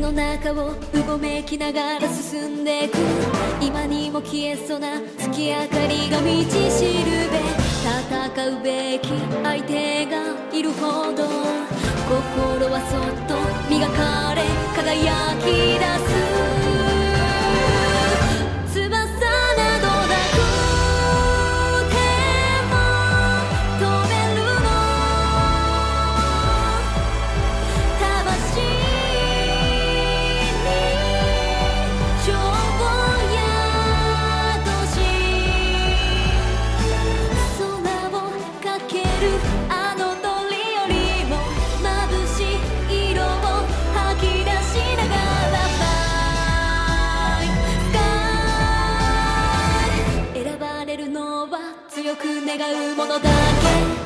中をうごめきながら進んでく。今にも消えそうな月明かりが道しるべ。戦うべき相手がいるほど。心はそっと強く願うものだけ